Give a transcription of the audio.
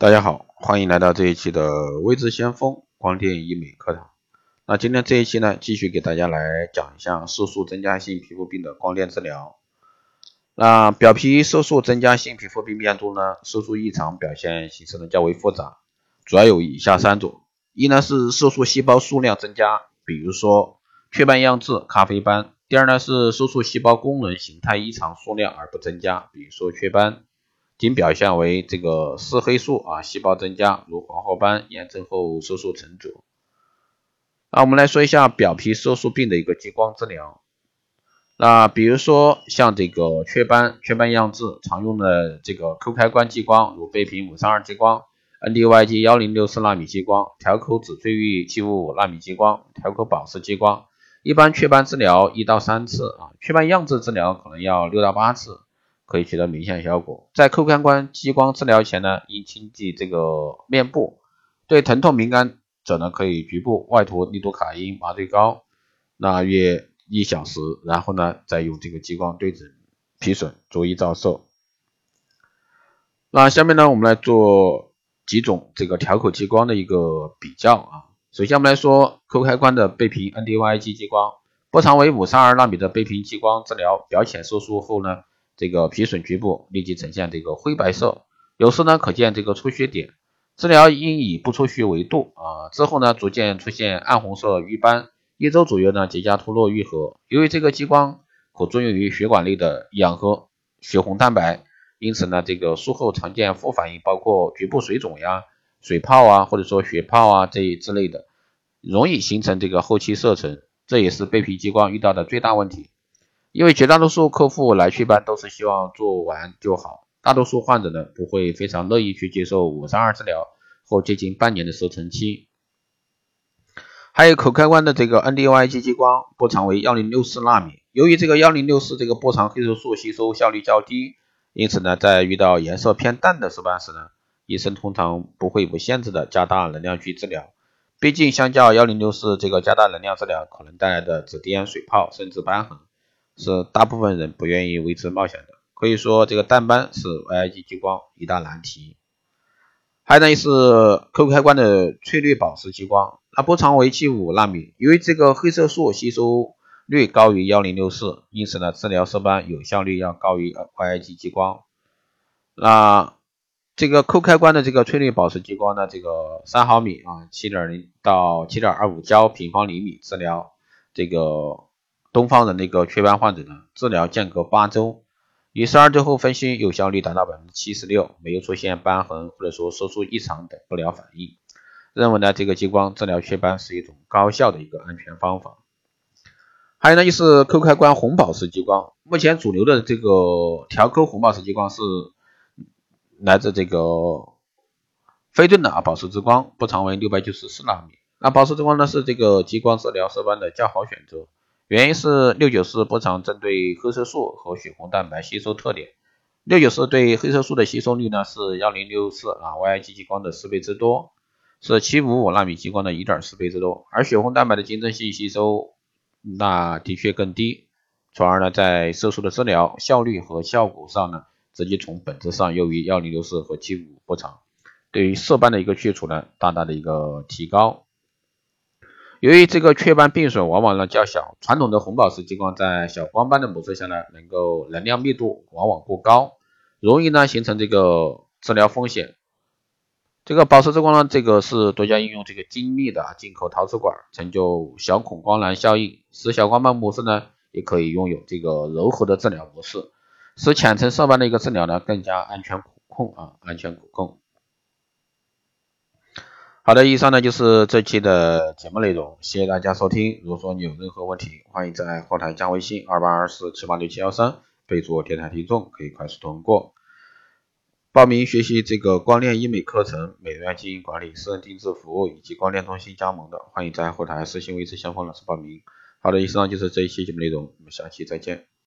大家好，欢迎来到这一期的微知先锋光电医美课堂。那今天这一期呢，继续给大家来讲一下色素增加性皮肤病的光电治疗。那表皮色素增加性皮肤病变中呢，色素异常表现形式呢较为复杂，主要有以下三种：一呢是色素细胞数量增加，比如说雀斑样质、咖啡斑；第二呢是色素细胞功能形态异常，数量而不增加，比如说雀斑。仅表现为这个四黑素啊细胞增加，如黄褐斑、炎症后色素沉着。那我们来说一下表皮色素病的一个激光治疗。那比如说像这个雀斑、雀斑样质，常用的这个 Q 开关激光，如倍频五三二激光、NDYG 幺零六四纳米激光、调口紫翠玉七五五纳米激光、调口宝石激光。一般雀斑治疗一到三次啊，雀斑样质治疗可能要六到八次。可以取得明显效果。在扣开关激光治疗前呢，应清洁这个面部。对疼痛敏感者呢，可以局部外涂利多卡因麻醉膏，那约一小时，然后呢，再用这个激光对准皮损逐一照射。那下面呢，我们来做几种这个调口激光的一个比较啊。首先我们来说扣开关的倍频 NDYG 激光，波长为五三二纳米的倍频激光治疗表浅色素后呢。这个皮损局部立即呈现这个灰白色，有时呢可见这个出血点。治疗应以不出血为度啊，之后呢逐渐出现暗红色瘀斑，一周左右呢结痂脱落愈合。由于这个激光可作用于血管内的氧和血红蛋白，因此呢这个术后常见副反应包括局部水肿呀、水泡啊，或者说血泡啊这一之类的，容易形成这个后期色沉，这也是背皮激光遇到的最大问题。因为绝大多数客户来祛斑都是希望做完就好，大多数患者呢不会非常乐意去接受五三二治疗或接近半年的色沉期。还有口开关的这个 NDYG 激光波长为幺零六四纳米，由于这个幺零六四这个波长黑色素吸收效率较低，因此呢在遇到颜色偏淡的色斑时呢，医生通常不会无限制的加大能量去治疗，毕竟相较幺零六四这个加大能量治疗可能带来的紫癜、水泡甚至瘢痕。是大部分人不愿意为之冒险的，可以说这个淡斑是 YIG 激光一大难题。还有呢是扣开关的翠绿宝石激光，那波长为七五纳米，由于这个黑色素吸收率高于幺零六四，因此呢治疗色斑有效率要高于 YIG 激光。那这个扣开关的这个翠绿宝石激光呢，这个三毫米啊，七点零到七点二五焦平方厘米治疗这个。东方的那个雀斑患者呢，治疗间隔八周，以十二周后分析有效率达到百分之七十六，没有出现瘢痕或者说色素异常等不良反应，认为呢这个激光治疗雀斑是一种高效的一个安全方法。还有呢就是 Q 开关红宝石激光，目前主流的这个调 Q 红宝石激光是来自这个飞顿的啊宝石之光，波长为六百九十四纳米，那宝石之光呢是这个激光治疗色斑的较好选择。原因是六九四波长针对黑色素和血红蛋白吸收特点，六九四对黑色素的吸收率呢是幺零六四啊 YG 激光的四倍之多，是七五五纳米激光的一点四倍之多，而血红蛋白的竞争性吸收那的确更低，从而呢在色素的治疗效率和效果上呢，直接从本质上优于幺零六四和七五波长，对于色斑的一个去除呢，大大的一个提高。由于这个雀斑病损往往呢较小，传统的红宝石激光在小光斑的模式下呢，能够能量密度往往过高，容易呢形成这个治疗风险。这个宝石之光呢，这个是多家应用这个精密的进口陶瓷管，成就小孔光缆效应，使小光斑模式呢也可以拥有这个柔和的治疗模式，使浅层色斑的一个治疗呢更加安全可控啊，安全可控。好的，以上呢就是这期的节目内容，谢谢大家收听。如果说你有任何问题，欢迎在后台加微信二八二四七八六七幺三，备注电台听众，可以快速通过报名学习这个光电医美课程、美容院经营管理、私人定制服务以及光电中心加盟的，欢迎在后台私信维持相锋老师报名。好的，以上就是这一期节目内容，我们下期再见。